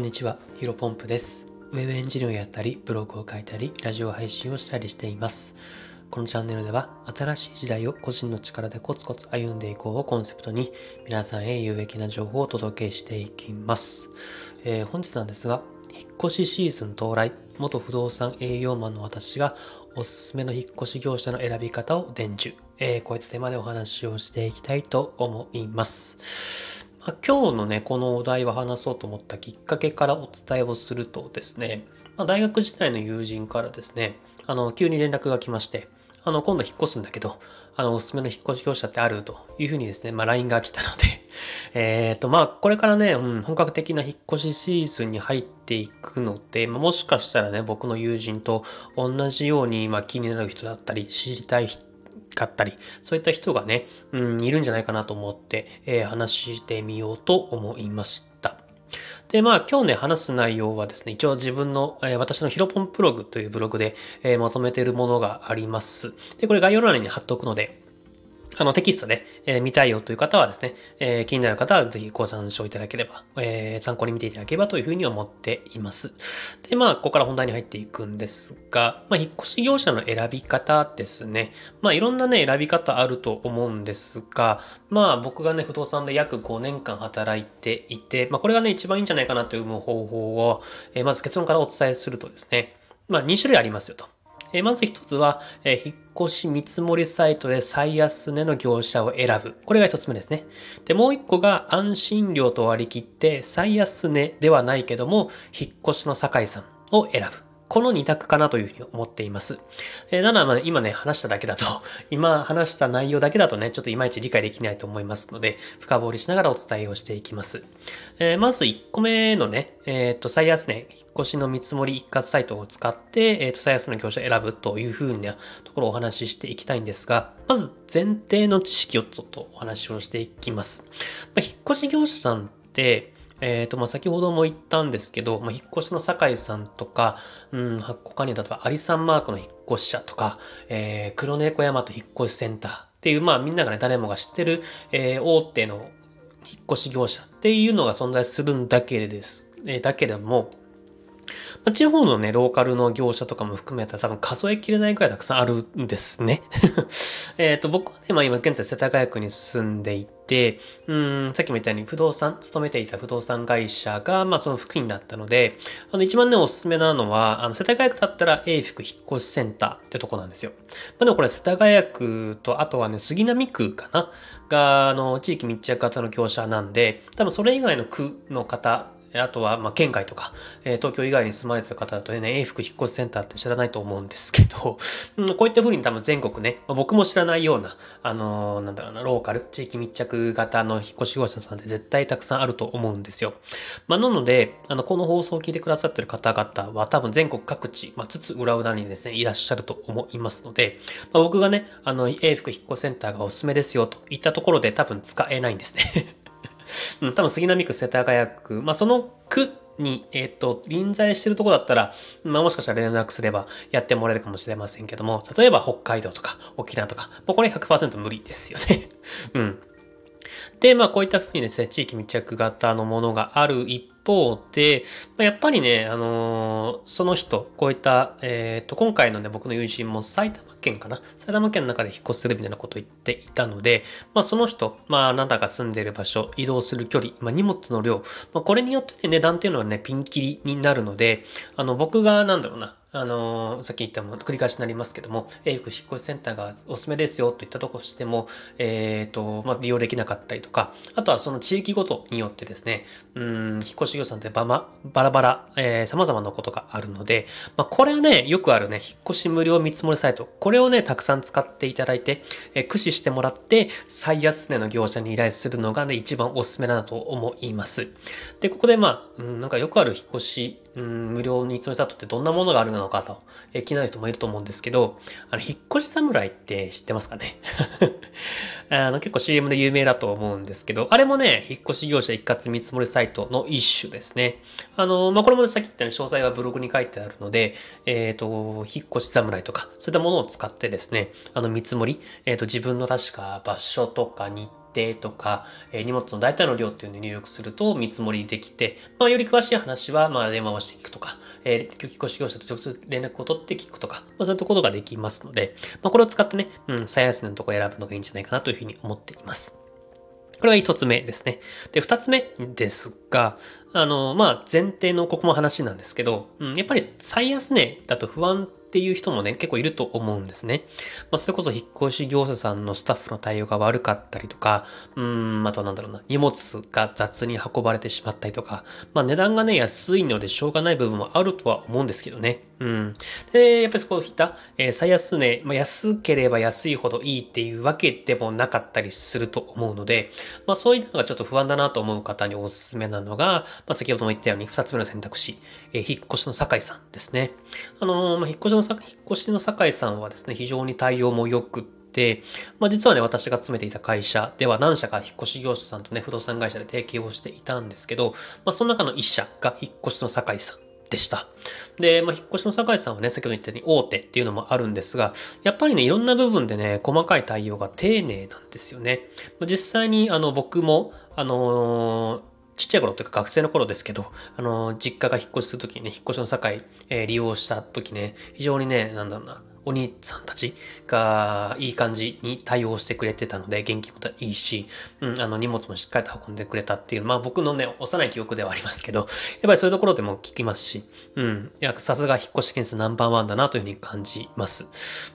こんにちは、ヒロポンプです。ウェブエンジニアをやったり、ブログを書いたり、ラジオ配信をしたりしています。このチャンネルでは、新しい時代を個人の力でコツコツ歩んでいこうをコンセプトに、皆さんへ有益な情報をお届けしていきます。えー本日なんですが、引っ越しシーズン到来、元不動産営業マンの私が、おすすめの引っ越し業者の選び方を伝授。えーこういったテーマでお話をしていきたいと思います。ま、今日のね、このお題を話そうと思ったきっかけからお伝えをするとですね、まあ、大学時代の友人からですね、あの、急に連絡が来まして、あの、今度引っ越すんだけど、あの、おすすめの引っ越し業者ってあるというふうにですね、まあ、LINE が来たので、えっ、と、まあ、これからね、うん、本格的な引っ越しシーズンに入っていくので、まもしかしたらね、僕の友人と同じように、まあ、気になる人だったり、知りたい人かったり、そういった人がね、うん、いるんじゃないかなと思って、えー話してみようと思いました。で、まあ今日ね、話す内容はですね、一応自分の、えー私のヒロポンプログというブログで、えーまとめているものがあります。で、これ概要欄に貼っておくので、あのテキストで、えー見たいよという方はですね、えー気になる方はぜひご参照いただければ、えー参考に見ていただければというふうに思っています。で、まあ、ここから本題に入っていくんですが、まあ、引っ越し業者の選び方ですね。まあ、いろんなね、選び方あると思うんですが、まあ、僕がね、不動産で約5年間働いていて、まあ、これがね、一番いいんじゃないかなという方法を、えまず結論からお伝えするとですね、まあ、2種類ありますよと。えまず一つは、え引っ越し見積もりサイトで最安値の業者を選ぶ。これが一つ目ですね。で、もう一個が安心料と割り切って最安値ではないけども、引っ越しの酒井さんを選ぶ。この二択かなというふうに思っています。えーなの、まあ今ね、話しただけだと、今話した内容だけだとね、ちょっといまいち理解できないと思いますので、深掘りしながらお伝えをしていきます。えーまず1個目のね、えっ、と、最安値、引っ越しの見積もり一括サイトを使って、えっ、と、最安値の業者を選ぶというふうなところをお話ししていきたいんですが、まず前提の知識をちょっとお話をしていきます。まあ、引っ越し業者さんって、えっ、と、まあ、先ほども言ったんですけど、まあ、引っ越しの酒井さんとか、うん、他には例えばアリサンマークの引っ越し者とか、えー、黒猫山と引っ越しセンターっていう、まあ、みんながね、誰もが知ってる、えー大手の引っ越し業者っていうのが存在するんだけれです。えーだけれども、まあ地方のね、ローカルの業者とかも含めたら多分数えきれないくらいたくさんあるんですね。えっと、僕はね、まあ今現在世田谷区に住んでいて、うん、さっきも言ったように不動産、勤めていた不動産会社が、まあその福井だったので、あの一番ね、おすすめなのは、あの世田谷区だったら永福引っ越しセンターってとこなんですよ。まあでもこれ世田谷区と、あとはね、杉並区かな？が、あの、地域密着型の業者なんで、多分それ以外の区の方、あとは、ま、県外とか、えー東京以外に住まれてる方だとね、永福引越センターって知らないと思うんですけど、うんこういった風に多分全国ね、ま僕も知らないような、あのーなんだろうな、ローカル、地域密着型の引っ越し業者さんって絶対たくさんあると思うんですよ。ま、なので、あの、この放送を聞いてくださってる方々は多分全国各地、ま、つつ裏裏にですね、いらっしゃると思いますので、ま、僕がね、あの、永福引越センターがおすすめですよといったところで多分使えないんですね。うん、多分杉並区、世田谷区、まあ、その区に、えっ、と、臨在してるとこだったら、まあ、もしかしたら連絡すればやってもらえるかもしれませんけども、例えば北海道とか沖縄とか、もうこれ100%無理ですよね。うん。で、まあ、こういったふうにですね、地域密着型のものがある一方で、やっぱりね、あのーその人、こういった、えっ、と、今回のね、僕の友人も埼玉県かな？埼玉県の中で引っ越しするみたいなことを言っていたので、まあ、その人、まあ、あなたが住んでいる場所、移動する距離、まあ、荷物の量、まあ、これによって、ね、値段っていうのはね、ピンキリになるので、あの、僕が、なんだろうな、あのーさっき言ったも繰り返しになりますけども、英福引っ越しセンターがおすすめですよといったとこしても、えっ、と、まあ、利用できなかったりとか、あとはその地域ごとによってですね、うん、引っ越し業者ってばま、バラバラ、えー、様々なことがあるので、まあ、これはね、よくあるね、引っ越し無料見積もりサイト、これをね、たくさん使っていただいて、えー駆使してもらって、最安値の業者に依頼するのがね、一番おすすめだと思います。で、ここでまあ、うん、なんかよくある引っ越し、うん、無料見積もりサイトってどんなものがあるのかと、え気になる人もいると思うんですけど、あの、引っ越し侍って知ってますかね？あの、結構 CM で有名だと思うんですけど、あれもね、引っ越し業者一括見積もりサイトの一種ですね。あの、まあ、これもさっき言ったように詳細はブログに書いてあるので、えっ、と、引っ越し侍とか、そういったものを使ってですね、あの、見積もり、えっ、と、自分の確か場所とか日程とか、えー、荷物の大体の量っていうのを入力すると見積もりできて、まあ、より詳しい話は、まあ、電話をして聞くとか、えー、引っ越し業者と直接連絡を取って聞くとか、まあ、そういったことができますので、まあ、これを使ってね、うん、最安値のところを選ぶのがいいんじゃないかなというふうに思っています。これは一つ目ですね。で、二つ目ですが、あの、まあ、前提のここも話なんですけど、うん、やっぱり最安値だと不安っていう人もね、結構いると思うんですね。まあ、それこそ引っ越し業者さんのスタッフの対応が悪かったりとか、うん、あとなんだろうな、荷物が雑に運ばれてしまったりとか、まあ値段がね、安いのでしょうがない部分もあるとは思うんですけどね。うん。で、やっぱりそこを引いた、えー、最安値、まあ、安ければ安いほどいいっていうわけでもなかったりすると思うので、まあそういうのがちょっと不安だなと思う方におすすめなのが、まあ先ほども言ったように二つ目の選択肢、えー、引っ越しの酒井さんですね。あのー、まあ引っ越しの、引っ越しの酒井さんはですね、非常に対応も良くって、まあ、実はね、私が勤めていた会社では何社か引っ越し業者さんとね、不動産会社で提携をしていたんですけど、まあ、その中の一社が引っ越しの酒井さんでした。で、まあ、引っ越しの酒井さんはね、先ほど言ったように大手っていうのもあるんですが、やっぱりね、いろんな部分でね、細かい対応が丁寧なんですよね。実際に、あの、僕も、あのーちっちゃい頃というか学生の頃ですけど、あの、実家が引っ越しするときにね、引っ越しの境、えー、利用したときね、非常にね、なんだろうな、お兄さんたちがいい感じに対応してくれてたので、元気もいいし、うん、あの荷物もしっかりと運んでくれたっていう、まあ僕のね、幼い記憶ではありますけど、やっぱりそういうところでも聞きますし、うん、いや、さすが引っ越し件数ナンバーワンだなというふうに感じます。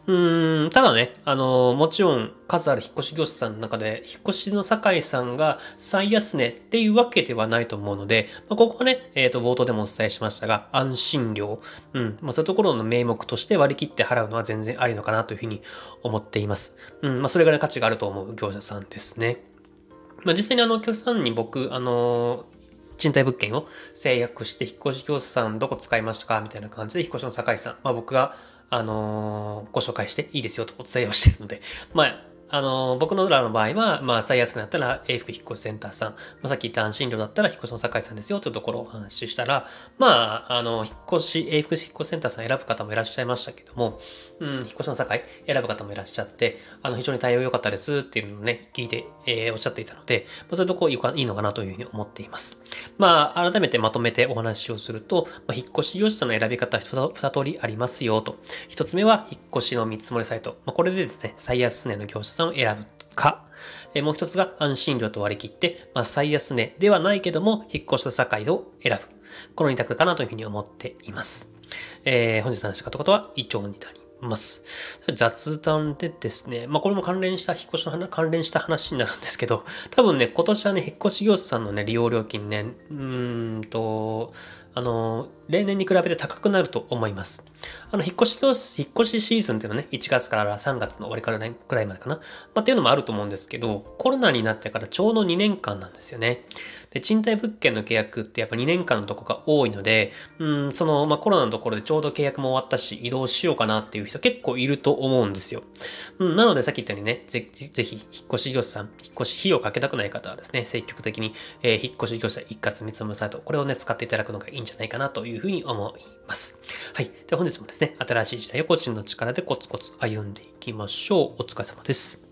うん、ただね、あの、もちろん数ある引っ越し業者さんの中で、引っ越しの酒井さんが最安値っていうわけではないと思うので、まあ、ここはね、えっ、ー、と、冒頭でもお伝えしましたが、安心料、うん、まあそういうところの名目として割り切って払うのは全然ありのかなというふうに思っています。うん、まあそれぐらい価値があると思う業者さんですね。まあ実際にあのお客さんに僕、あの賃貸物件を制約して引っ越し業者さんどこ使いましたかみたいな感じで引っ越しの酒井さん、まあ僕があのー、ご紹介していいですよとお伝えをしているので、まあ、あの、僕のらの場合は、まあ、最安値だったら、英福引越センターさん、まあ、さっき言った安心料だったら、引越しの酒井さんですよというところをお話ししたら、まあ、あの、引越し、英福引越センターさん選ぶ方もいらっしゃいましたけども、うん、引越しの酒井選ぶ方もいらっしゃって、あの、非常に対応良かったですっていうのをね、聞いて、えー、おっしゃっていたので、まあ、そういうとこいいのかなというふうに思っています。まあ、改めてまとめてお話をすると、まあ、引越し業者の選び方二通りありますよと。一つ目は、引越しの見積もりサイト。まあ、これでですね、最安値の業者さんを選ぶか、えもう一つが安心料と割り切って、まあ、最安値ではないけども、引っ越しと境を選ぶ。この二択かなというふうに思っています。えー、本日の話し方ことは以上になります。雑談でですね、まあこれも関連した、引っ越しの話、関連した話になるんですけど、多分ね、今年はね、引っ越し業者さんのね、利用料金ね、うーんと、あの、例年に比べて高くなると思います。あの、引っ越し業、引っ越しシーズンっていうのはね、1月から3月の終わりからね、くらいまでかな。まあ、っていうのもあると思うんですけど、コロナになってからちょうど2年間なんですよね。で、賃貸物件の契約ってやっぱ2年間のとこが多いので、うん、その、まあ、コロナのところでちょうど契約も終わったし、移動しようかなっていう人結構いると思うんですよ。うん、なのでさっき言ったようにね、ぜぜひ、引っ越し業者さん、引っ越し費用かけたくない方はですね、積極的に、えー、引っ越し業者一括見積もサイト、これをね、使っていただくのがいいんじゃないかなというふうに思います。はい。で、本日もですね、新しい時代を個人の力でコツコツ歩んでいきましょう。お疲れ様です。